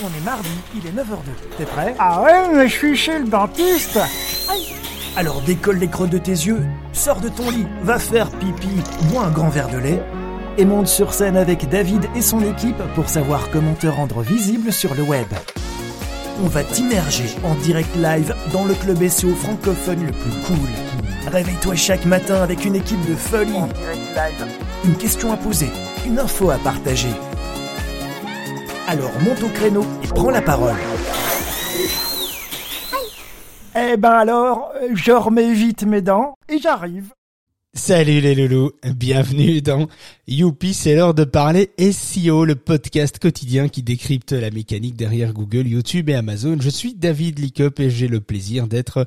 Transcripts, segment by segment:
On est mardi, il est 9h02. T'es prêt? Ah ouais, mais je suis chez le dentiste. Alors décolle les creux de tes yeux, sors de ton lit, va faire pipi, bois un grand verre de lait et monte sur scène avec David et son équipe pour savoir comment te rendre visible sur le web. On va t'immerger en direct live dans le club SEO francophone le plus cool. Réveille-toi chaque matin avec une équipe de folie. Une question à poser, une info à partager. Alors monte au créneau et prends la parole. Eh ben alors, je remets vite mes dents et j'arrive. Salut les loulous, bienvenue dans Youpi, c'est l'heure de parler SEO, le podcast quotidien qui décrypte la mécanique derrière Google, YouTube et Amazon. Je suis David Lickup et j'ai le plaisir d'être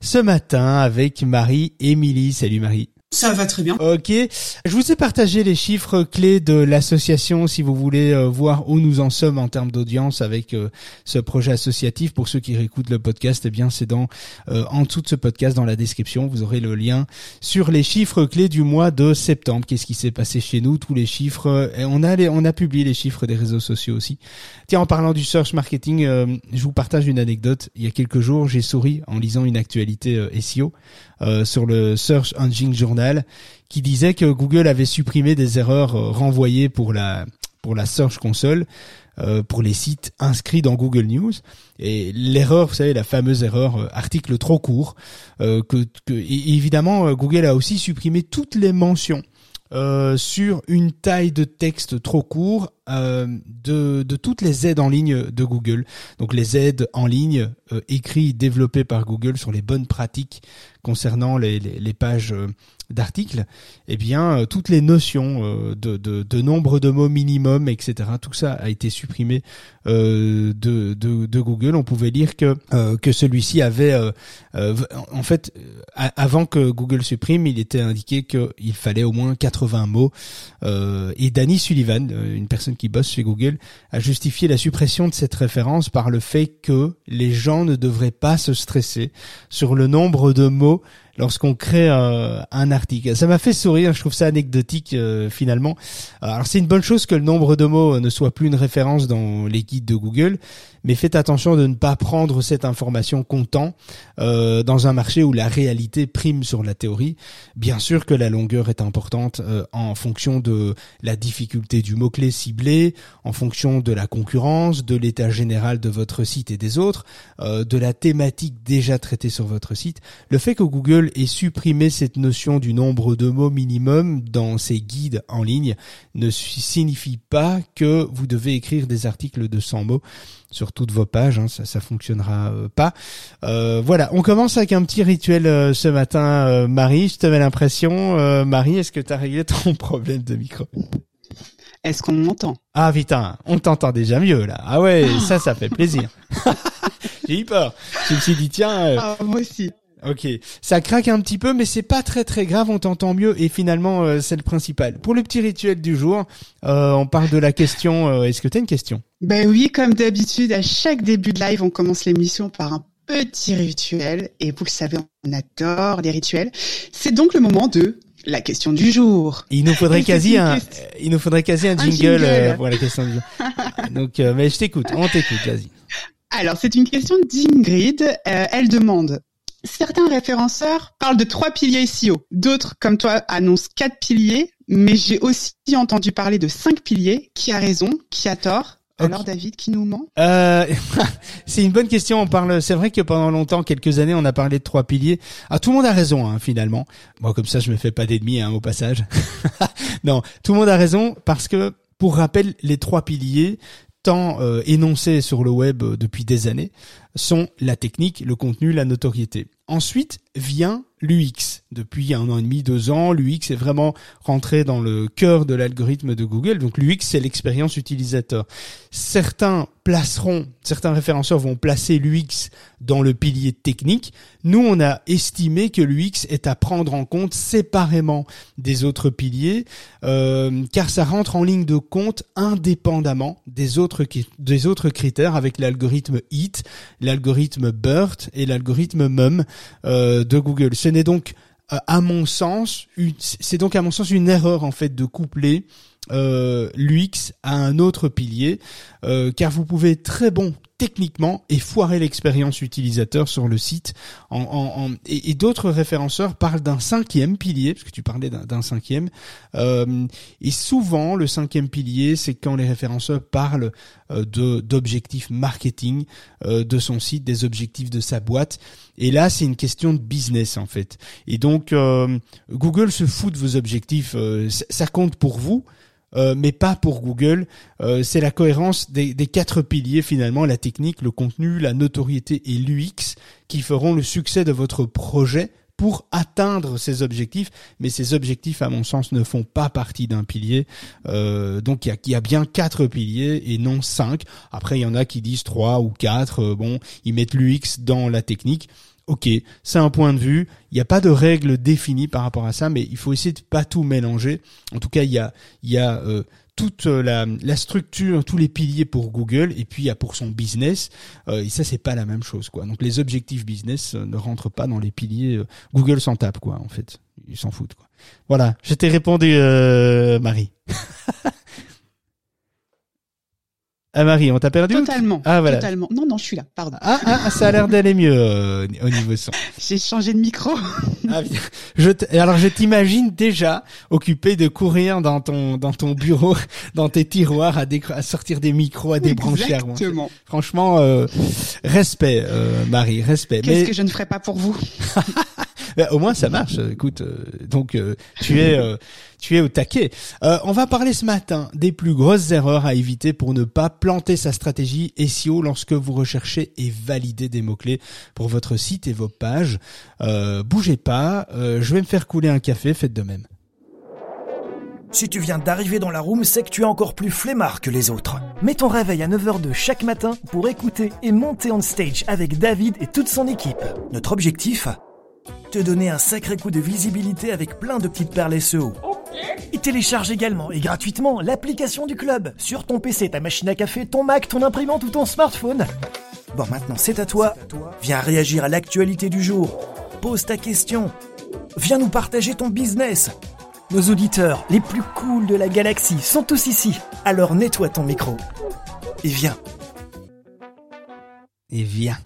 ce matin avec Marie Émilie. Salut Marie. Ça va très bien. Ok, je vous ai partagé les chiffres clés de l'association si vous voulez euh, voir où nous en sommes en termes d'audience avec euh, ce projet associatif. Pour ceux qui réécoutent le podcast, eh bien c'est dans euh, en dessous de ce podcast dans la description, vous aurez le lien sur les chiffres clés du mois de septembre. Qu'est-ce qui s'est passé chez nous? Tous les chiffres. Et on a les, on a publié les chiffres des réseaux sociaux aussi. Tiens, en parlant du search marketing, je vous partage une anecdote. Il y a quelques jours, j'ai souri en lisant une actualité SEO sur le Search Engine Journal qui disait que Google avait supprimé des erreurs renvoyées pour la pour la Search Console euh, pour les sites inscrits dans Google News et l'erreur, vous savez, la fameuse erreur euh, article trop court euh, que, évidemment Google a aussi supprimé toutes les mentions euh, sur une taille de texte trop court euh, de, de, toutes les aides en ligne de Google. Donc les aides en ligne euh, écrites, développées par Google sur les bonnes pratiques concernant les, les, pages euh, d'articles, eh bien euh, toutes les notions de, de, nombre de mots minimum, etc. Tout ça a été supprimé de, de, de, Google. On pouvait lire que que celui-ci avait, en fait, avant que Google supprime, il était indiqué qu'il fallait au moins 80 mots. et Danny Sullivan, une personne qui bosse chez Google, a justifié la suppression de cette référence par le fait que les gens ne devraient pas se stresser sur le nombre de mots lorsqu'on crée euh, un article. Ça m'a fait sourire, je trouve ça anecdotique euh, finalement. Alors c'est une bonne chose que le nombre de mots ne soit plus une référence dans les guides de Google, mais faites attention de ne pas prendre cette information comptant euh, dans un marché où la réalité prime sur la théorie. Bien sûr que la longueur est importante euh, en fonction de la difficulté du mot-clé ciblé, en fonction de la concurrence, de l'état général de votre site et des autres, euh, de la thématique déjà traitée sur votre site. Le fait que Google ait supprimé cette notion du nombre de mots minimum dans ses guides en ligne ne signifie pas que vous devez écrire des articles de 100 mots sur toutes vos pages, hein, ça ça fonctionnera euh, pas. Euh, voilà, on commence avec un petit rituel euh, ce matin, Marie. Je te mets l'impression, Marie, est-ce que tu as réglé ton problème de micro? Est-ce qu'on m'entend? Ah putain, on t'entend déjà mieux là. Ah ouais, ça, ça fait plaisir. J'ai eu peur. Je me suis dit tiens. Ah, moi aussi. Ok, ça craque un petit peu, mais c'est pas très très grave, on t'entend mieux et finalement euh, c'est le principal. Pour le petit rituel du jour, euh, on parle de la question. Euh, Est-ce que tu as une question? Ben oui, comme d'habitude, à chaque début de live, on commence l'émission par un petit rituel et vous le savez, on adore les rituels. C'est donc le moment de la question du jour. Il nous faudrait quasi un, il nous faudrait quasi un Un jingle, jingle. euh, pour la question du jour. Donc, euh, mais je t'écoute, on t'écoute, vas-y. Alors, c'est une question d'Ingrid. Euh, elle demande Certains référenceurs parlent de trois piliers SEO. D'autres, comme toi, annoncent quatre piliers. Mais j'ai aussi entendu parler de cinq piliers. Qui a raison? Qui a tort? Alors, David, qui nous ment? Euh, c'est une bonne question. On parle. C'est vrai que pendant longtemps, quelques années, on a parlé de trois piliers. Ah, tout le monde a raison, hein, finalement. Moi, comme ça, je me fais pas d'ennemis hein, au passage. non, tout le monde a raison parce que, pour rappel, les trois piliers, tant euh, énoncés sur le web euh, depuis des années, sont la technique, le contenu, la notoriété. Ensuite vient l'UX. Depuis un an et demi, deux ans, l'UX est vraiment rentré dans le cœur de l'algorithme de Google. Donc l'UX, c'est l'expérience utilisateur. Certains placeront, certains référenceurs vont placer l'UX dans le pilier technique. Nous, on a estimé que l'UX est à prendre en compte séparément des autres piliers, euh, car ça rentre en ligne de compte indépendamment des autres, des autres critères avec l'algorithme HIT, l'algorithme BERT et l'algorithme MUM euh, de Google. Ce n'est donc, euh, à mon sens, c'est donc à mon sens une erreur en fait de coupler euh, l'UX a un autre pilier, euh, car vous pouvez très bon techniquement et foirer l'expérience utilisateur sur le site. Et, d'autres référenceurs parlent d'un cinquième pilier, parce que tu parlais d'un cinquième. Euh, et souvent, le cinquième pilier, c'est quand les référenceurs parlent euh, d'objectifs marketing euh, de son site, des objectifs de sa boîte. Et là, c'est une question de business en fait. Et donc, Google se fout de vos objectifs. ça compte pour vous euh, mais pas pour Google. Euh, c'est la cohérence des, quatre piliers finalement, la technique, le contenu, la notoriété et l'UX qui feront le succès de votre projet pour atteindre ces objectifs, mais ces objectifs, à mon sens, ne font pas partie d'un pilier. Euh, donc il y a, bien quatre piliers et non cinq. Après, il y en a qui disent trois ou quatre. bon, ils mettent l'UX dans la technique. Ok, c'est un point de vue. Il n'y a pas de règle définie par rapport à ça, mais il faut essayer de pas tout mélanger. En tout cas, il y a, il y a euh, toute la, la, structure, tous les piliers pour Google, et puis il y a pour son business. Euh, et ça, c'est pas la même chose, quoi. Donc les objectifs business euh, ne rentrent pas dans les piliers. Google s'en tape, quoi. En fait, ils s'en foutent, quoi. Voilà, je t'ai répondu, Marie. Ah Marie, on t'a perdu Totalement. Ah voilà. Totalement. Non non, je suis là. Pardon. Ah, ah ça a l'air d'aller mieux euh, au niveau son. J'ai changé de micro. ah, je alors je t'imagine déjà occupé de courir dans ton dans ton bureau, dans tes tiroirs à, à sortir des micros, à débrancher. Exactement. Franchement, euh, respect euh, Marie, respect. Qu'est-ce que je ne ferais pas pour vous? Au moins ça marche. Écoute, donc tu es tu es au taquet. Euh, on va parler ce matin des plus grosses erreurs à éviter pour ne pas planter sa stratégie SEO lorsque vous recherchez et validez des mots-clés pour votre site et vos pages. Euh, bougez pas, euh, je vais me faire couler un café, faites de même. Si tu viens d'arriver dans la room, c'est que tu es encore plus flemmard que les autres. Mets ton réveil à 9h de chaque matin pour écouter et monter on stage avec David et toute son équipe. Notre objectif Te donner un sacré coup de visibilité avec plein de petites perles SEO. Et télécharge également et gratuitement l'application du club sur ton PC, ta machine à café, ton Mac, ton imprimante ou ton smartphone. Bon, maintenant c'est à toi. Viens réagir à l'actualité du jour. Pose ta question. Viens nous partager ton business. Nos auditeurs les plus cools de la galaxie sont tous ici. Alors nettoie ton micro. Et viens. Et viens.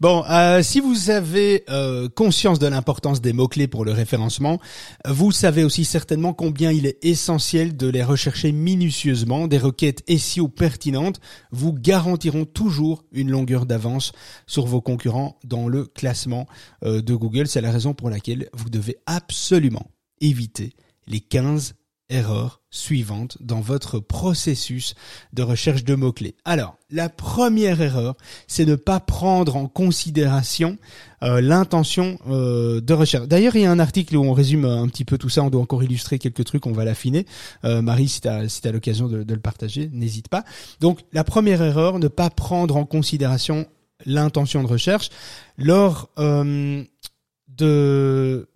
Bon, euh, si vous avez euh, conscience de l'importance des mots-clés pour le référencement, vous savez aussi certainement combien il est essentiel de les rechercher minutieusement. Des requêtes SEO pertinentes vous garantiront toujours une longueur d'avance sur vos concurrents dans le classement euh, de Google. C'est la raison pour laquelle vous devez absolument éviter les 15 erreurs suivantes dans votre processus de recherche de mots-clés. Alors, la première erreur, c'est ne pas prendre en considération euh, l'intention euh, de recherche. D'ailleurs, il y a un article où on résume un petit peu tout ça, on doit encore illustrer quelques trucs, on va l'affiner. Euh, Marie, si tu as, si l'occasion de, de, le partager, n'hésite pas. Donc, la première erreur, ne pas prendre en considération l'intention de recherche. Lors euh, de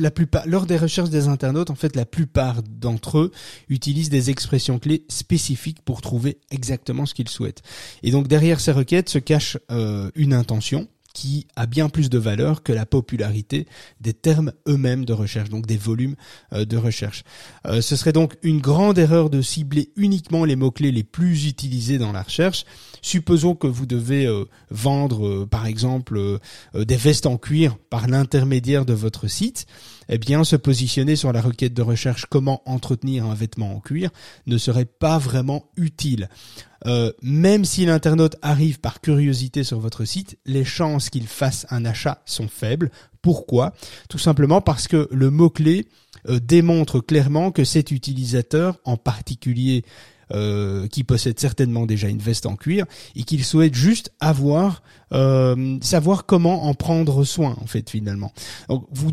la plupart, lors des recherches des internautes, en fait, la plupart d'entre eux utilisent des expressions clés spécifiques pour trouver exactement ce qu'ils souhaitent. Et donc derrière ces requêtes se cache euh, une intention qui a bien plus de valeur que la popularité des termes eux-mêmes de recherche, donc des volumes euh, de recherche. Euh, ce serait donc une grande erreur de cibler uniquement les mots-clés les plus utilisés dans la recherche. Supposons que vous devez euh, vendre, par exemple, des vestes en cuir par l'intermédiaire de votre site eh bien, se positionner sur la requête de recherche comment entretenir un vêtement en cuir ne serait pas vraiment utile. Euh, même si l'internaute arrive par curiosité sur votre site, les chances qu'il fasse un achat sont faibles. Pourquoi? Tout simplement parce que le mot-clé euh, démontre clairement que cet utilisateur, en particulier euh, qui possède certainement déjà une veste en cuir et qu'il souhaite juste avoir euh, savoir comment en prendre soin en fait finalement. Donc vous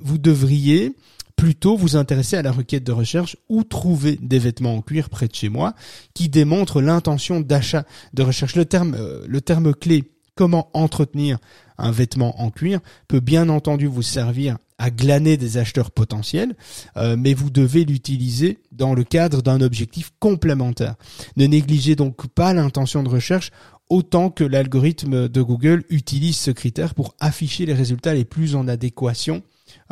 vous devriez plutôt vous intéresser à la requête de recherche ou trouver des vêtements en cuir près de chez moi qui démontrent l'intention d'achat de recherche. Le terme euh, le terme clé comment entretenir un vêtement en cuir peut bien entendu vous servir à glaner des acheteurs potentiels, euh, mais vous devez l'utiliser dans le cadre d'un objectif complémentaire. Ne négligez donc pas l'intention de recherche autant que l'algorithme de Google utilise ce critère pour afficher les résultats les plus en adéquation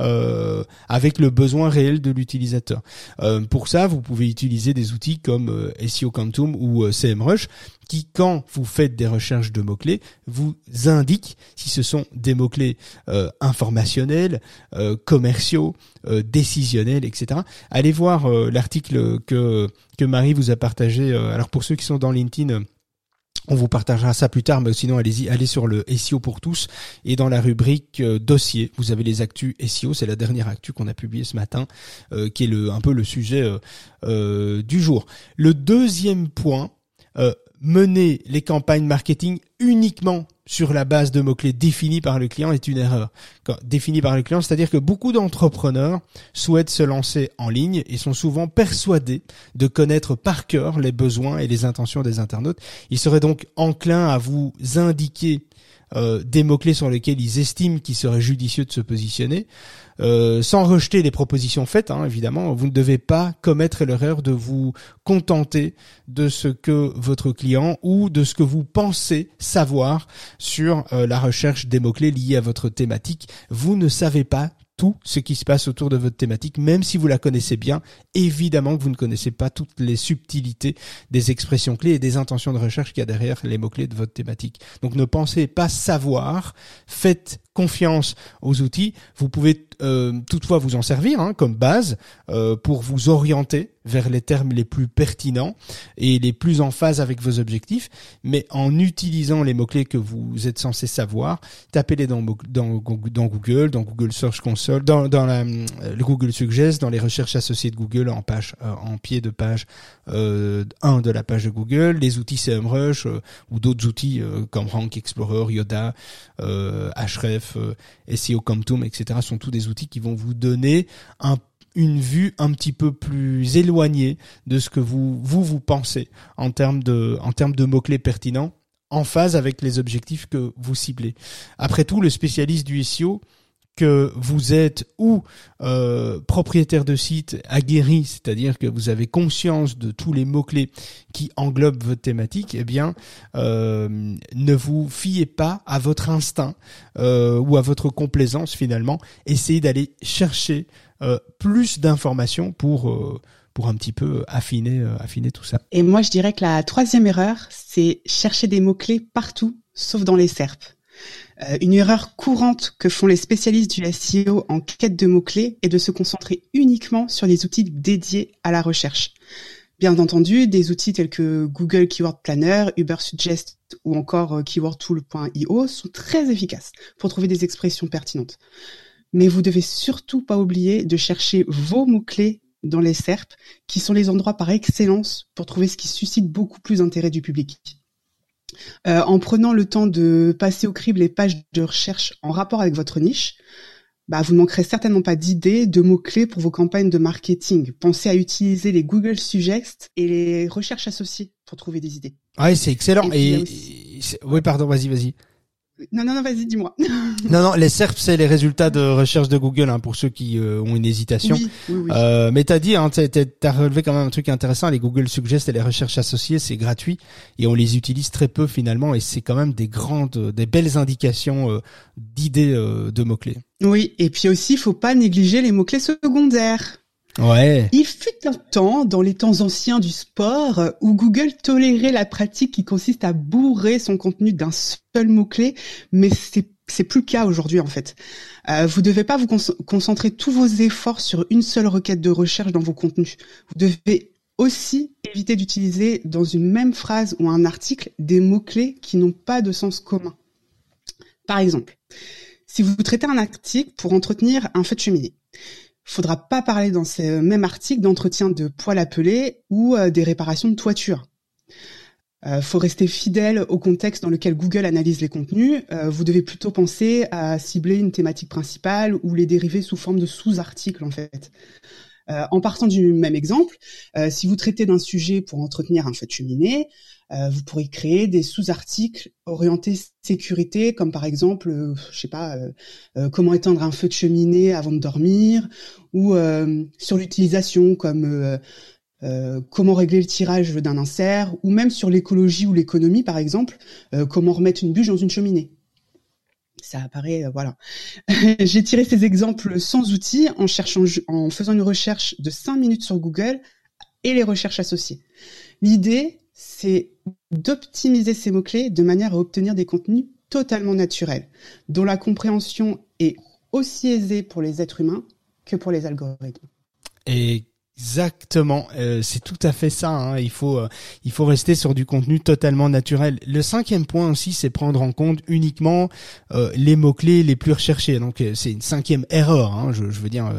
euh, avec le besoin réel de l'utilisateur. Euh, pour ça, vous pouvez utiliser des outils comme euh, SEO Quantum ou CMrush qui, quand vous faites des recherches de mots-clés, vous indiquent si ce sont des mots-clés informationnels, commerciaux, décisionnels, etc. Allez voir l'article que, que Marie vous a partagé. alors pour ceux qui sont dans LinkedIn, on vous partagera ça plus tard, mais sinon allez-y, allez sur le SEO pour tous et dans la rubrique euh, dossier, vous avez les actus SEO, c'est la dernière actu qu'on a publiée ce matin, euh, qui est le, un peu le sujet euh, du jour. Le deuxième point, mener les campagnes marketing uniquement sur la base de mots-clés définis par le client est une erreur. définis par le client, c'est-à-dire que beaucoup d'entrepreneurs souhaitent se lancer en ligne et sont souvent persuadés de connaître par cœur les besoins et les intentions des internautes. Ils seraient donc enclins à vous indiquer euh, des mots-clés sur lesquels ils estiment qu'il serait judicieux de se positionner, euh, sans rejeter les propositions faites, hein, évidemment, vous ne devez pas commettre l'erreur de vous contenter de ce que votre client ou de ce que vous pensez savoir sur euh, la recherche des mots-clés liés à votre thématique. Vous ne savez pas tout ce qui se passe autour de votre thématique, même si vous la connaissez bien. Évidemment que vous ne connaissez pas toutes les subtilités des expressions clés et des intentions de recherche qu'il y a derrière les mots-clés de votre thématique. Donc ne pensez pas savoir, faites confiance aux outils. Vous pouvez euh, toutefois vous en servir hein, comme base euh, pour vous orienter vers les termes les plus pertinents et les plus en phase avec vos objectifs, mais en utilisant les mots-clés que vous êtes censé savoir, tapez-les dans, Google, dans Google Search Console, dans, euh, le Google Suggest, dans les recherches associées de Google en page, en pied de page euh, 1 de la page de Google, les outils CMrush ou d'autres outils comme Rank Explorer, Yoda, Href, SEO Comtum, etc. sont tous des outils qui vont vous donner une vue un petit peu plus éloignée de ce que vous vous, vous pensez en termes de en termes de mots clés pertinents en phase avec les objectifs que vous ciblez. Après tout, le spécialiste du SEO que vous êtes ou euh, propriétaire de site aguerri, c'est-à-dire que vous avez conscience de tous les mots-clés qui englobent votre thématique, eh bien, euh, ne vous fiez pas à votre instinct euh, ou à votre complaisance finalement. Essayez d'aller chercher plus d'informations pour pour un petit peu affiner affiner tout ça. Et moi, je dirais que la troisième erreur, c'est chercher des mots-clés partout, sauf dans les SERP. Euh, une erreur courante que font les spécialistes du SEO en quête de mots-clés est de se concentrer uniquement sur les outils dédiés à la recherche. Bien entendu, des outils tels que Google Keyword Planner, Uber Suggest ou encore euh, keywordtool.io sont très efficaces pour trouver des expressions pertinentes. Mais vous devez surtout pas oublier de chercher vos mots-clés dans les SERP, qui sont les endroits par excellence pour trouver ce qui suscite beaucoup plus d'intérêt du public. Euh, en prenant le temps de passer au crible les pages de recherche en rapport avec votre niche, bah, vous ne manquerez certainement pas d'idées, de mots-clés pour vos campagnes de marketing. Pensez à utiliser les Google Suggest et les recherches associées pour trouver des idées. Ouais, c'est excellent. Et, oui, pardon, vas-y, vas-y. Non, non, non, vas-y, dis-moi. non, non, les SERP, c'est les résultats de recherche de Google, hein, pour ceux qui euh, ont une hésitation. Oui, oui, oui. Euh, mais t'as dit, hein, t'as relevé quand même un truc intéressant. Les Google Suggest et les recherches associées, c'est gratuit et on les utilise très peu finalement, et c'est quand même des grandes, des belles indications euh, d'idées euh, de mots clés. Oui, et puis aussi, il faut pas négliger les mots clés secondaires. Ouais. Il fut un temps, dans les temps anciens du sport, où Google tolérait la pratique qui consiste à bourrer son contenu d'un seul mot-clé, mais c'est c'est plus le cas aujourd'hui en fait. Euh, vous devez pas vous concentrer tous vos efforts sur une seule requête de recherche dans vos contenus. Vous devez aussi éviter d'utiliser dans une même phrase ou un article des mots-clés qui n'ont pas de sens commun. Par exemple, si vous traitez un article pour entretenir un feu de cheminée, faudra pas parler dans ce même article d'entretien de poêle à ou euh, des réparations de toiture. Euh, faut rester fidèle au contexte dans lequel Google analyse les contenus. Euh, vous devez plutôt penser à cibler une thématique principale ou les dériver sous forme de sous-articles en fait. Euh, en partant du même exemple, si vous traitez d'un sujet pour entretenir un feu de cheminée, euh, vous pourrez créer des sous-articles orientés sécurité, comme par exemple, euh, je sais pas, euh, comment éteindre un feu de cheminée avant de dormir, ou sur l'utilisation, comme comment régler le tirage d'un insert, ou même sur l'écologie ou l'économie, par exemple, comment remettre une bûche dans une cheminée. Ça apparaît, voilà. J'ai tiré ces exemples sans outils en cherchant, en faisant une recherche de 5 minutes sur Google et les recherches associées. L'idée, c'est d'optimiser ces mots-clés de manière à obtenir des contenus totalement naturels, dont la compréhension est aussi aisée pour les êtres humains que pour les algorithmes. Exactement, euh, c'est tout à fait ça. Hein. Il faut euh, il faut rester sur du contenu totalement naturel. Le cinquième point aussi, c'est prendre en compte uniquement euh, les mots clés les plus recherchés. Donc c'est une cinquième erreur. Hein. Je, je, veux dire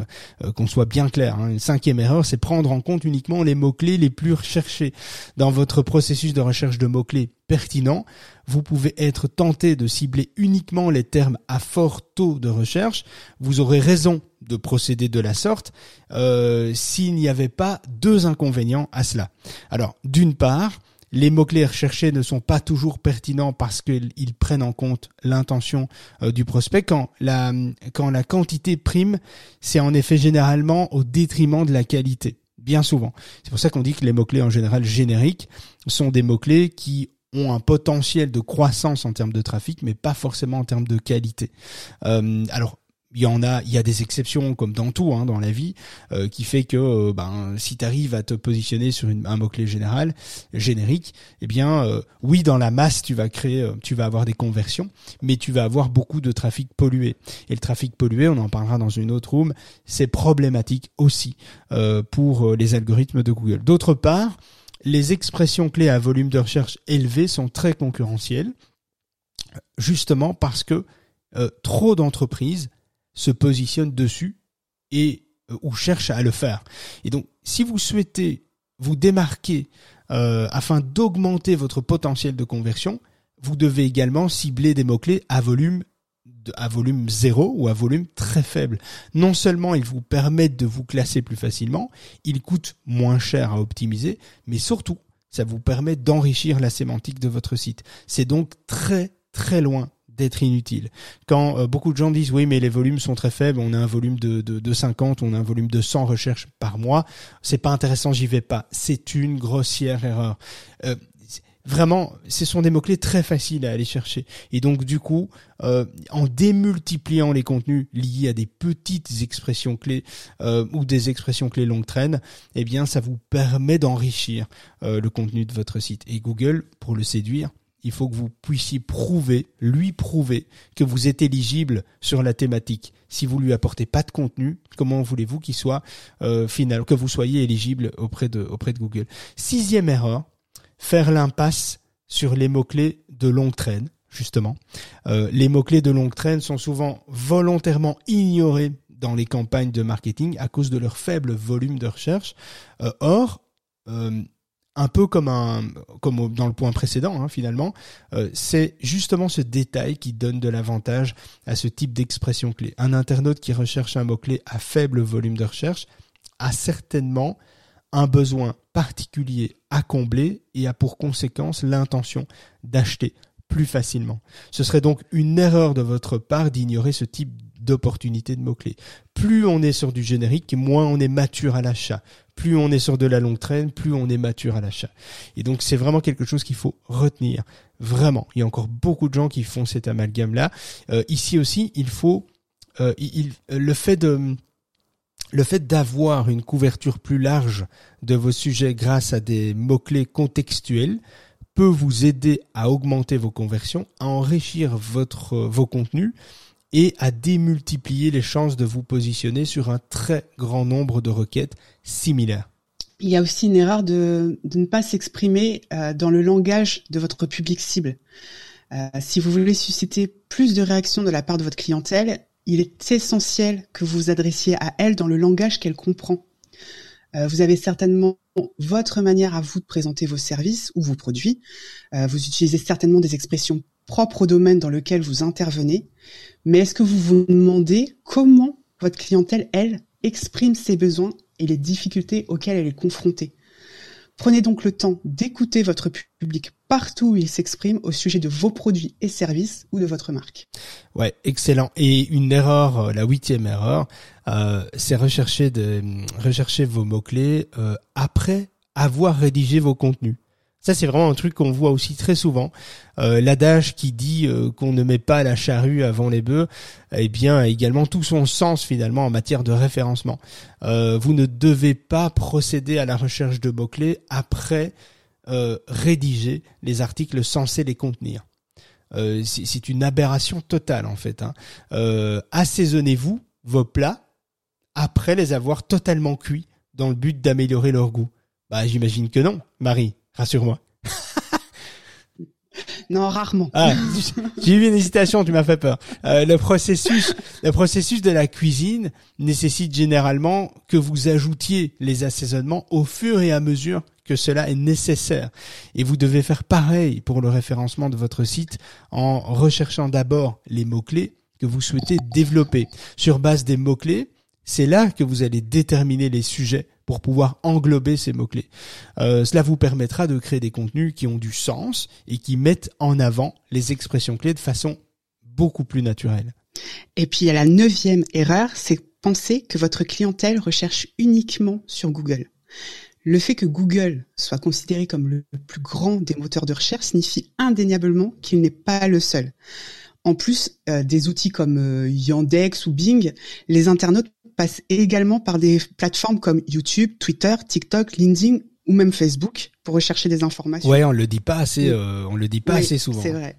qu'on soit bien clair. Hein. Une cinquième erreur, c'est prendre en compte uniquement les mots clés les plus recherchés dans votre processus de recherche de mots clés pertinent, vous pouvez être tenté de cibler uniquement les termes à fort taux de recherche. Vous aurez raison de procéder de la sorte euh, s'il n'y avait pas deux inconvénients à cela. Alors, d'une part, les mots-clés recherchés ne sont pas toujours pertinents parce qu'ils prennent en compte l'intention euh, du prospect. Quand la, quand la quantité prime, c'est en effet généralement au détriment de la qualité bien souvent. C'est pour ça qu'on dit que les mots-clés en général génériques sont des mots-clés qui ont un potentiel de croissance en termes de trafic, mais pas forcément en termes de qualité. Euh, alors il y en a, il y a des exceptions comme dans tout hein, dans la vie, euh, qui fait que euh, ben si tu arrives à te positionner sur un mot clé général, générique, eh bien oui dans la masse tu vas créer, tu vas avoir des conversions, mais tu vas avoir beaucoup de trafic pollué. Et le trafic pollué, on en parlera dans une autre room, c'est problématique aussi pour les algorithmes de Google. D'autre part, les expressions clés à volume de recherche élevé sont très concurrentielles, justement parce que euh, trop d'entreprises se positionnent dessus et euh, ou cherchent à le faire. Et donc, si vous souhaitez vous démarquer euh, afin d'augmenter votre potentiel de conversion, vous devez également cibler des mots-clés à volume à volume zéro ou à volume très faible. Non seulement ils vous permettent de vous classer plus facilement, ils coûtent moins cher à optimiser, mais surtout, ça vous permet d'enrichir la sémantique de votre site. C'est donc très très loin d'être inutile. Quand euh, beaucoup de gens disent oui mais les volumes sont très faibles, on a un volume de, de, de 50, on a un volume de 100 recherches par mois, c'est pas intéressant, j'y vais pas. C'est une grossière erreur. Euh, vraiment, ce sont des mots-clés très faciles à aller chercher. Et donc, du coup, euh, en démultipliant les contenus liés à des petites expressions clés euh, ou des expressions clés longue traîne, eh bien, ça vous permet d'enrichir euh, le contenu de votre site. Et Google, pour le séduire, il faut que vous puissiez prouver, lui prouver que vous êtes éligible sur la thématique. Si vous lui apportez pas de contenu, comment voulez-vous qu'il soit final, que vous soyez éligible auprès de auprès de Google? Sixième erreur, faire l'impasse sur les mots-clés de longue traîne, justement. Euh, les mots-clés de longue traîne sont souvent volontairement ignorés dans les campagnes de marketing à cause de leur faible volume de recherche. Euh, or, euh, un peu comme dans le point précédent hein, finalement, c'est justement ce détail qui donne de l'avantage à ce type d'expression clé. Un internaute qui recherche un mot clé à faible volume de recherche a certainement un besoin particulier à combler et a pour conséquence l'intention d'acheter plus facilement. Ce serait donc une erreur de votre part d'ignorer ce type d'opportunité de mots-clés. Plus on est sur du générique, moins on est mature à l'achat. Plus on est sur de la longue traîne, plus on est mature à l'achat. Et donc c'est vraiment quelque chose qu'il faut retenir. Vraiment, il y a encore beaucoup de gens qui font cet amalgame-là. Euh, ici aussi, il faut euh, il, le fait de le fait d'avoir une couverture plus large de vos sujets grâce à des mots-clés contextuels peut vous aider à augmenter vos conversions, à enrichir votre, vos contenus et à démultiplier les chances de vous positionner sur un très grand nombre de requêtes similaires. Il y a aussi une erreur de, ne pas s'exprimer euh, dans le langage de votre public cible. Euh, si vous voulez susciter plus de réactions de la part de votre clientèle, il est essentiel que vous vous adressiez à elle dans le langage qu'elle comprend. Euh, vous avez certainement votre manière à vous de présenter vos services ou vos produits. Vous utilisez certainement des expressions propres au domaine dans lequel vous intervenez. Mais est-ce que vous vous demandez comment votre clientèle, elle, exprime ses besoins et les difficultés auxquelles elle est confrontée? Prenez donc le temps d'écouter votre public partout où il s'exprime au sujet de vos produits et services ou de votre marque. Ouais, excellent. Et une erreur, euh, la huitième erreur, euh, c'est rechercher, rechercher vos mots-clés euh, après avoir rédigé vos contenus. Ça, c'est vraiment un truc qu'on voit aussi très souvent. Euh, L'adage qui dit euh, qu'on ne met pas la charrue avant les bœufs, eh bien, a également tout son sens finalement en matière de référencement. Euh, vous ne devez pas procéder à la recherche de mots-clés après rédiger les articles censés les contenir. C'est une aberration totale en fait. Hein. Assaisonnez-vous vos plats après les avoir totalement cuits dans le but d'améliorer leur goût. Bah, j'imagine que non, Marie. Rassure-moi. non, rarement. Ah, j'ai eu une hésitation, tu m'as fait peur. Euh, le processus, le processus de la cuisine nécessite généralement que vous ajoutiez les assaisonnements au fur et à mesure que cela est nécessaire. Et vous devez faire pareil pour le référencement de votre site en recherchant d'abord les mots-clés que vous souhaitez développer. Sur base des mots-clés, c'est là que vous allez déterminer les sujets pour pouvoir englober ces mots-clés. Euh, cela vous permettra de créer des contenus qui ont du sens et qui mettent en avant les expressions clés de façon beaucoup plus naturelle. Et puis, il y a la neuvième erreur, c'est penser que votre clientèle recherche uniquement sur Google. Le fait que Google soit considéré comme le plus grand des moteurs de recherche signifie indéniablement qu'il n'est pas le seul. En plus euh, des outils comme euh, Yandex ou Bing, les internautes passe également par des plateformes comme YouTube, Twitter, TikTok, LinkedIn ou même Facebook pour rechercher des informations. Ouais, on le dit pas assez, euh, on le dit pas assez souvent. C'est vrai.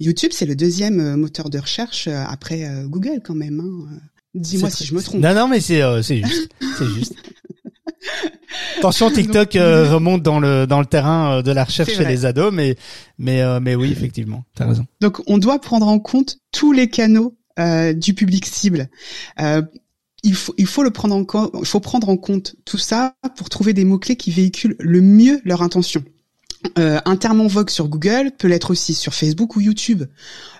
YouTube, c'est le deuxième euh, moteur de recherche euh, après Google quand même. Hein. Dis-moi si je me trompe. Non, non, mais c'est c'est juste, c'est juste. Attention, TikTok remonte dans le dans le terrain de la recherche chez les ados, mais mais mais oui, effectivement, t'as raison. Donc, on doit prendre en compte tous les canaux du public cible. Euh, il faut, il faut le prendre en compte, il faut prendre en compte tout ça pour trouver des mots-clés qui véhiculent le mieux leur intention. Euh, un terme en vogue sur Google peut l'être aussi sur Facebook ou YouTube.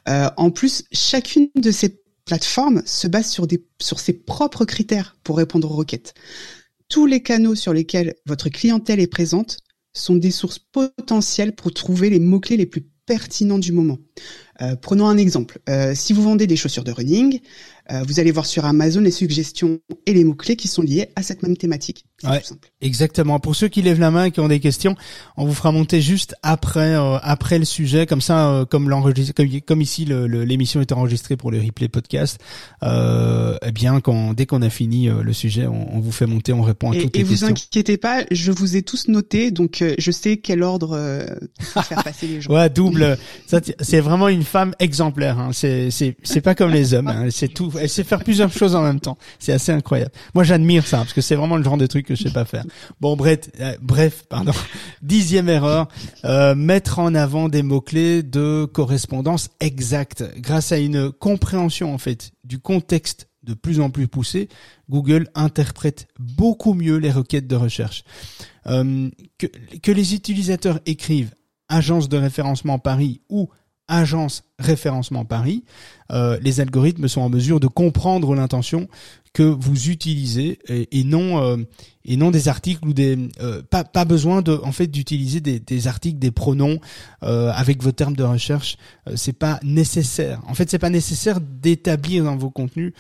Euh, en plus, chacune de ces plateformes se base sur, des, sur ses propres critères pour répondre aux requêtes. Tous les canaux sur lesquels votre clientèle est présente sont des sources potentielles pour trouver les mots-clés les plus pertinents du moment. Euh, prenons un exemple. Euh, si vous vendez des chaussures de running, euh, vous allez voir sur Amazon les suggestions et les mots-clés qui sont liés à cette même thématique. Ouais, exactement. Pour ceux qui lèvent la main et qui ont des questions, on vous fera monter juste après après le sujet, comme ça, comme l'enregistre, comme, ici l'émission est enregistrée pour le replay podcast. eh bien, quand dès qu'on a fini le sujet, on, vous fait monter, on répond à toutes les questions. Et vous inquiétez pas, je vous ai tous notés, donc je sais quel ordre faire passer les gens. ouais, double. c'est vraiment une femme exemplaire. Hein. C'est c'est c'est pas comme les hommes. Hein. C'est tout. Elle sait faire plusieurs choses en même temps. C'est assez incroyable. Moi, j'admire ça parce que c'est vraiment le genre de truc que je sais pas faire. Bon, bref, euh, pardon. Dixième erreur euh, mettre en avant des mots clés de correspondance exacte grâce à une compréhension en fait du contexte de plus en plus poussé, Google interprète beaucoup mieux les requêtes de recherche. Euh, que les utilisateurs écrivent agence de référencement Paris ou agence référencement Paris, euh, les algorithmes sont en mesure de comprendre l'intention que vous utilisez et, non euh, et non des articles ou des euh, pas pas besoin de en fait d'utiliser des, des articles des pronoms avec vos termes de recherche. C'est pas nécessaire. En fait c'est pas nécessaire d'établir dans vos contenus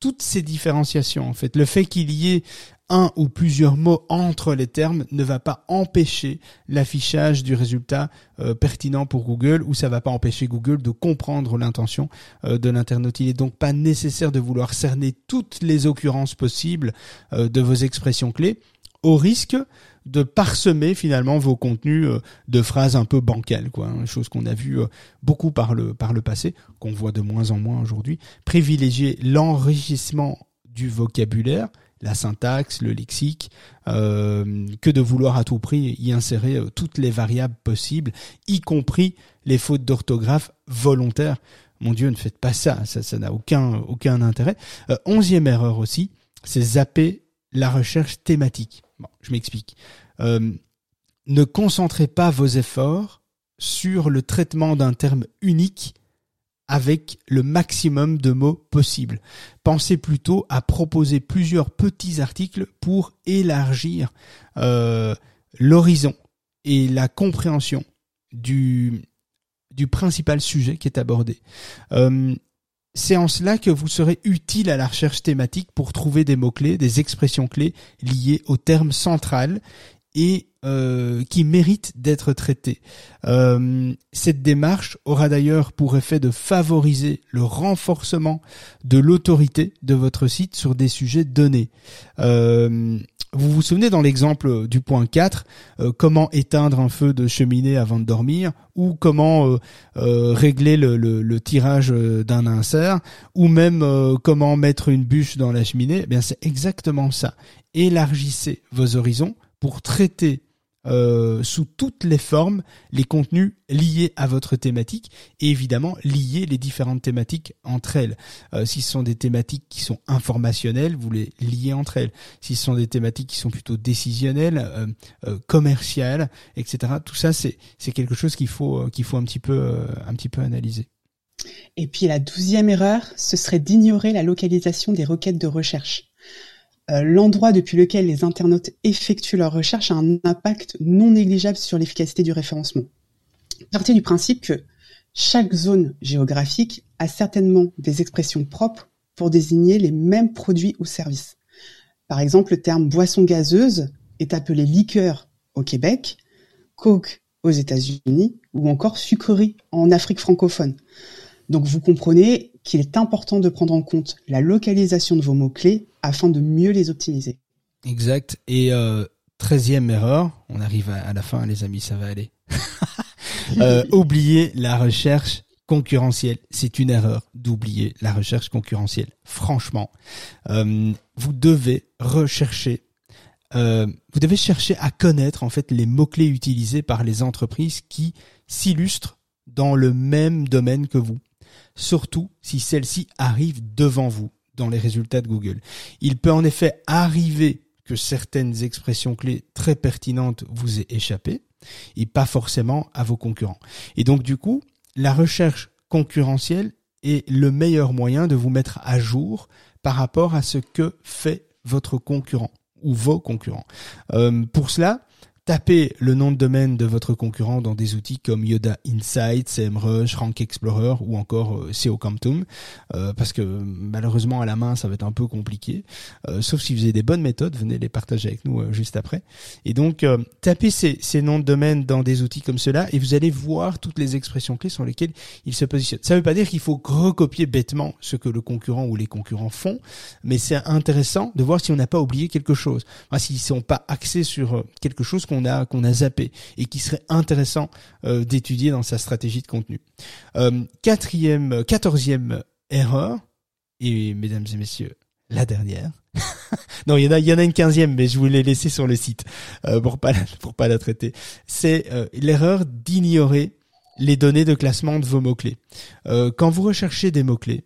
toutes ces différenciations. En fait le fait qu'il y ait un ou plusieurs mots entre les termes ne va pas empêcher l'affichage du résultat euh, pertinent pour Google ou ça va pas empêcher Google de comprendre l'intention euh, de l'internaute. Il est donc pas nécessaire de vouloir cerner toutes les occurrences possibles euh, de vos expressions clés au risque de parsemer finalement vos contenus de phrases un peu bancales, quoi, hein, chose qu'on a vu beaucoup par le par le passé, qu'on voit de moins en moins aujourd'hui. Privilégier l'enrichissement du vocabulaire, la syntaxe, le lexique, euh, que de vouloir à tout prix y insérer euh, toutes les variables possibles, y compris les fautes d'orthographe volontaires. Mon Dieu, ne faites pas ça, ça n'a aucun, intérêt. Euh, onzième erreur aussi, c'est zapper la recherche thématique. Bon, je m'explique. ne concentrez pas vos efforts sur le traitement d'un terme unique avec le maximum de mots possible. Pensez plutôt à proposer plusieurs petits articles pour élargir euh, l'horizon et la compréhension du, du principal sujet qui est abordé. Euh, c'est en cela que vous serez utile à la recherche thématique pour trouver des mots-clés, des expressions clés liées au terme central et qui méritent d'être traités. cette démarche aura d'ailleurs pour effet de favoriser le renforcement de l'autorité de votre site sur des sujets donnés. Vous vous souvenez dans l'exemple du point 4, euh, comment éteindre un feu de cheminée avant de dormir, ou comment euh, euh, régler le, tirage d'un insert, ou même comment mettre une bûche dans la cheminée, eh bien c'est exactement ça. Élargissez vos horizons pour traiter euh, sous toutes les formes les contenus liés à votre thématique et évidemment lier les différentes thématiques entre elles. Euh, si ce sont des thématiques qui sont informationnelles, vous les liez entre elles. Si ce sont des thématiques qui sont plutôt décisionnelles, euh, commerciales, etc. Tout ça, c'est c'est quelque chose qu'il faut qu'il faut un petit peu un petit peu analyser. Et puis la douzième erreur, ce serait d'ignorer la localisation des requêtes de recherche. Euh, l'endroit depuis lequel les internautes effectuent leurs recherches a un impact non négligeable sur l'efficacité du référencement. Partez du principe que chaque zone géographique a certainement des expressions propres pour désigner les mêmes produits ou services. Par exemple, le terme boisson gazeuse est appelé liqueur au Québec, coke aux États-Unis ou encore sucrerie en Afrique francophone. Donc vous comprenez qu'il est important de prendre en compte la localisation de vos mots-clés afin de mieux les optimiser. Exact. Et euh, treizième erreur, on arrive à, la fin les amis, ça va aller. euh, oublier la recherche concurrentielle. C'est une erreur d'oublier la recherche concurrentielle. Franchement, euh, vous devez rechercher euh, vous devez chercher à connaître en fait les mots-clés utilisés par les entreprises qui s'illustrent dans le même domaine que vous surtout si celle-ci arrive devant vous dans les résultats de Google. Il peut en effet arriver que certaines expressions clés très pertinentes vous aient échappé et pas forcément à vos concurrents. Et donc du coup, la recherche concurrentielle est le meilleur moyen de vous mettre à jour par rapport à ce que fait votre concurrent ou vos concurrents. Euh, pour cela, Tapez le nom de domaine de votre concurrent dans des outils comme Yoda Insight, CMrush, Rank Explorer ou encore euh, SEO Comptum, euh, parce que malheureusement à la main ça va être un peu compliqué. Euh, sauf si vous avez des bonnes méthodes, venez les partager avec nous juste après. Et donc tapez ces, ces, noms de domaine dans des outils comme cela et vous allez voir toutes les expressions clés sur lesquelles ils se positionnent. Ça ne veut pas dire qu'il faut recopier bêtement ce que le concurrent ou les concurrents font, mais c'est intéressant de voir si on n'a pas oublié quelque chose, enfin, s'ils sont pas axés sur quelque chose qu'on a zappé et qui serait intéressant euh, d'étudier dans sa stratégie de contenu. Euh, quatrième, quatorzième erreur et mesdames et messieurs, la dernière. non, il y en a, il y en a une quinzième, mais je vous l'ai laissé sur le site euh, pour pas pour pas la traiter. C'est l'erreur d'ignorer les données de classement de vos mots clés. quand vous recherchez des mots clés,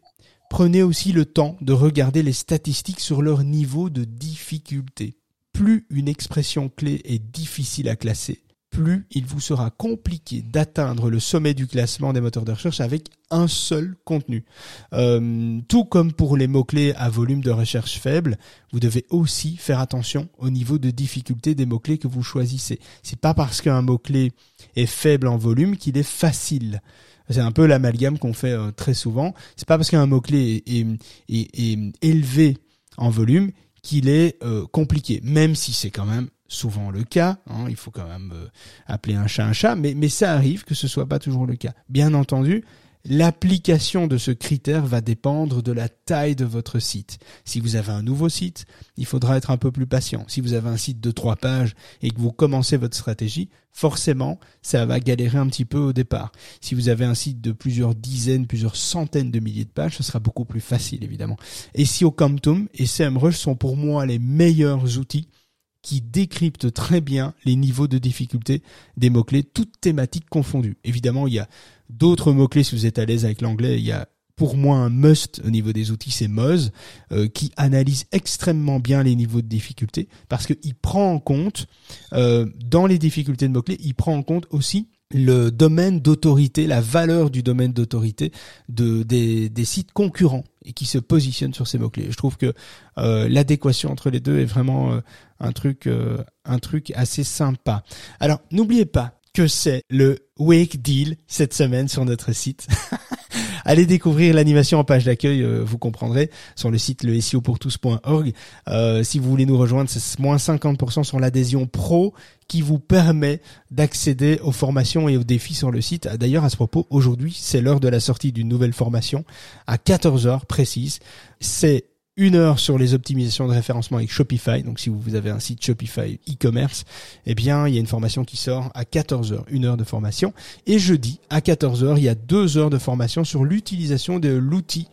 prenez aussi le temps de regarder les statistiques sur leur niveau de difficulté plus une expression clé est difficile à classer, plus il vous sera compliqué d'atteindre le sommet du classement des moteurs de recherche avec un seul contenu. Euh, tout comme pour les mots-clés à volume de recherche faible, vous devez aussi faire attention au niveau de difficulté des mots-clés que vous choisissez. C'est pas parce qu'un mot-clé est faible en volume qu'il est facile. C'est un peu l'amalgame qu'on fait euh, très souvent. C'est pas parce qu'un mot-clé est, est élevé en volume qu'il est euh, compliqué, même si c'est quand même souvent le cas. Hein, il faut quand même euh, appeler un chat un chat, mais, mais ça arrive que ce soit pas toujours le cas. Bien entendu, L'application de ce critère va dépendre de la taille de votre site. Si vous avez un nouveau site, il faudra être un peu plus patient. Si vous avez un site de trois pages et que vous commencez votre stratégie, forcément, ça va galérer un petit peu au départ. Si vous avez un site de plusieurs dizaines, plusieurs centaines de milliers de pages, ce sera beaucoup plus facile, évidemment. Et si Comptum et SEMrush sont pour moi les meilleurs outils qui décryptent très bien les niveaux de difficulté des mots-clés, toutes thématiques confondues. Évidemment, il y a D'autres mots-clés, si vous êtes à l'aise avec l'anglais, il y a pour moi un must au niveau des outils, c'est Moz, euh, qui analyse extrêmement bien les niveaux de difficulté, parce qu'il prend en compte, euh, dans les difficultés de mots-clés, il prend en compte aussi le domaine d'autorité, la valeur du domaine d'autorité de, des, des, sites concurrents et qui se positionnent sur ces mots-clés. Je trouve que euh, l'adéquation entre les deux est vraiment un truc un truc assez sympa. Alors n'oubliez pas que c'est le Wake Deal cette semaine sur notre site. allez découvrir l'animation en page d'accueil, euh, vous comprendrez, sur le site le tous.org. Euh, si vous voulez nous rejoindre, c'est moins 50% sur l'adhésion pro qui vous permet d'accéder aux formations et aux défis sur le site. D'ailleurs, à ce propos, aujourd'hui, c'est l'heure de la sortie d'une nouvelle formation à 14 heures précises. C'est une heure sur les optimisations de référencement avec Shopify. Donc si vous avez un site Shopify e-commerce, eh bien il y a une formation qui sort à 14 heures, une heure de formation. Et jeudi à 14 heures, il y a deux heures de formation sur l'utilisation de l'outil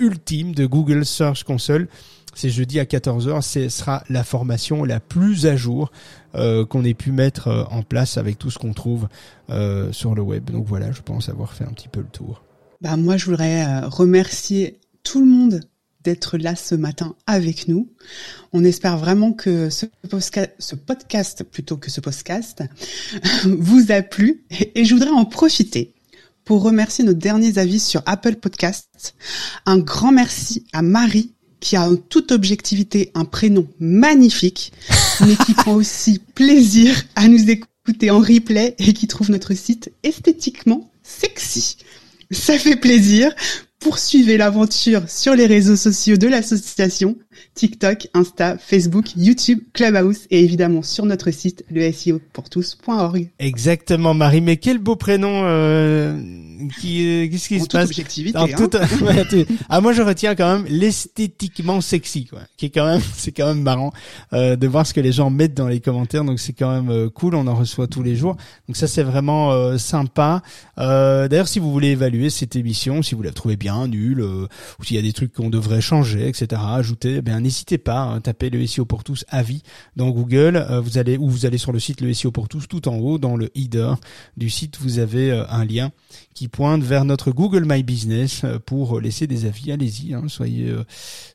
ultime de Google Search Console. C'est jeudi à 14h, ce sera la formation la plus à jour euh, qu'on ait pu mettre euh, en place avec tout ce qu'on trouve euh, sur le web. Donc voilà, je pense avoir fait un petit peu le tour. Bah moi, je voudrais remercier tout le monde d'être là ce matin avec nous. On espère vraiment que ce, podcast, plutôt que ce podcast, vous a plu et je voudrais en profiter pour remercier nos derniers avis sur Apple Podcasts. Un grand merci à Marie qui a en toute objectivité un prénom magnifique, mais qui prend aussi plaisir à nous écouter en replay et qui trouve notre site esthétiquement sexy. Ça fait plaisir poursuivez l'aventure sur les réseaux sociaux de l'association, TikTok, Insta, Facebook, YouTube, Clubhouse et évidemment sur notre site le SEO pour tous.org. Exactement Marie, mais quel beau prénom euh, qui euh, qu'est-ce qui se passe objectivité, en hein. Ah moi je retiens quand même l'esthétiquement sexy quoi, qui est quand même c'est quand même marrant euh, de voir ce que les gens mettent dans les commentaires donc c'est quand même euh, cool, on en reçoit tous les jours. Donc ça c'est vraiment euh, sympa. d'ailleurs si vous voulez évaluer cette émission, si vous la trouvez bien nul, euh, ou s'il y a des trucs qu'on devrait changer, etc., ajouter, eh bien n'hésitez pas, hein, tapez le SEO pour tous avis dans Google, euh, vous allez ou vous allez sur le site le SEO pour tous, tout en haut dans le header du site, vous avez euh, un lien qui pointe vers notre Google My Business pour laisser des avis. Allez-y, hein, soyez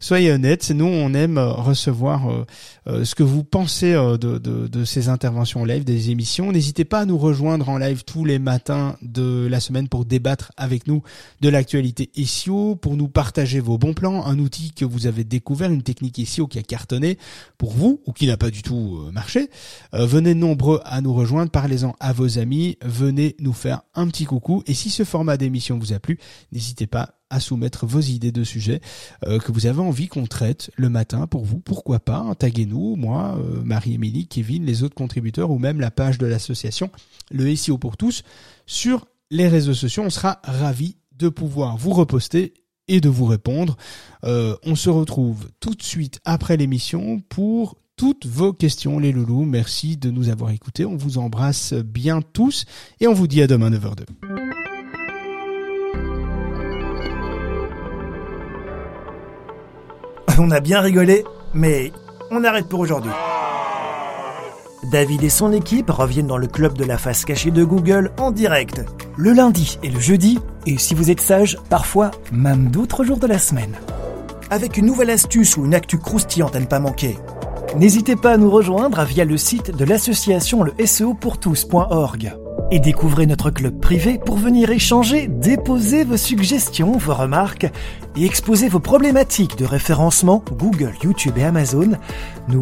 soyez honnêtes. Nous, on aime recevoir ce que vous pensez de, de, de, ces interventions live, des émissions. N'hésitez pas à nous rejoindre en live tous les matins de la semaine pour débattre avec nous de l'actualité Pour nous partager vos bons plans, un outil que vous avez découvert, une technique SEO qui a cartonné pour vous ou qui n'a pas du tout euh, marché. Euh, venez nombreux à nous rejoindre, parlez-en à vos amis, venez nous faire un petit coucou. Et si ce format d'émission vous a plu, n'hésitez pas à soumettre vos idées de sujets euh, que vous avez envie qu'on traite le matin pour vous. Pourquoi pas hein, Taguez-nous, moi, Marie-Émilie, Kevin, les autres contributeurs ou même la page de l'association, le SEO pour tous, sur les réseaux sociaux. On sera ravis de pouvoir vous reposter et de vous répondre. Euh, on se retrouve tout de suite après l'émission pour toutes vos questions, les loulous. Merci de nous avoir écoutés. On vous embrasse bien tous et on vous dit à demain 9h02. On a bien rigolé, mais on arrête pour aujourd'hui. David et son équipe reviennent dans le club de la face cachée de Google en direct, le lundi et le jeudi, et si vous êtes sage, parfois même d'autres jours de la semaine. Avec une nouvelle astuce ou une actu croustillante à ne pas manquer. N'hésitez pas à nous rejoindre via le site de l'association le SEO pour et découvrez notre club privé pour venir échanger, déposer vos suggestions, vos remarques et exposer vos problématiques de référencement Google, YouTube et Amazon. Nous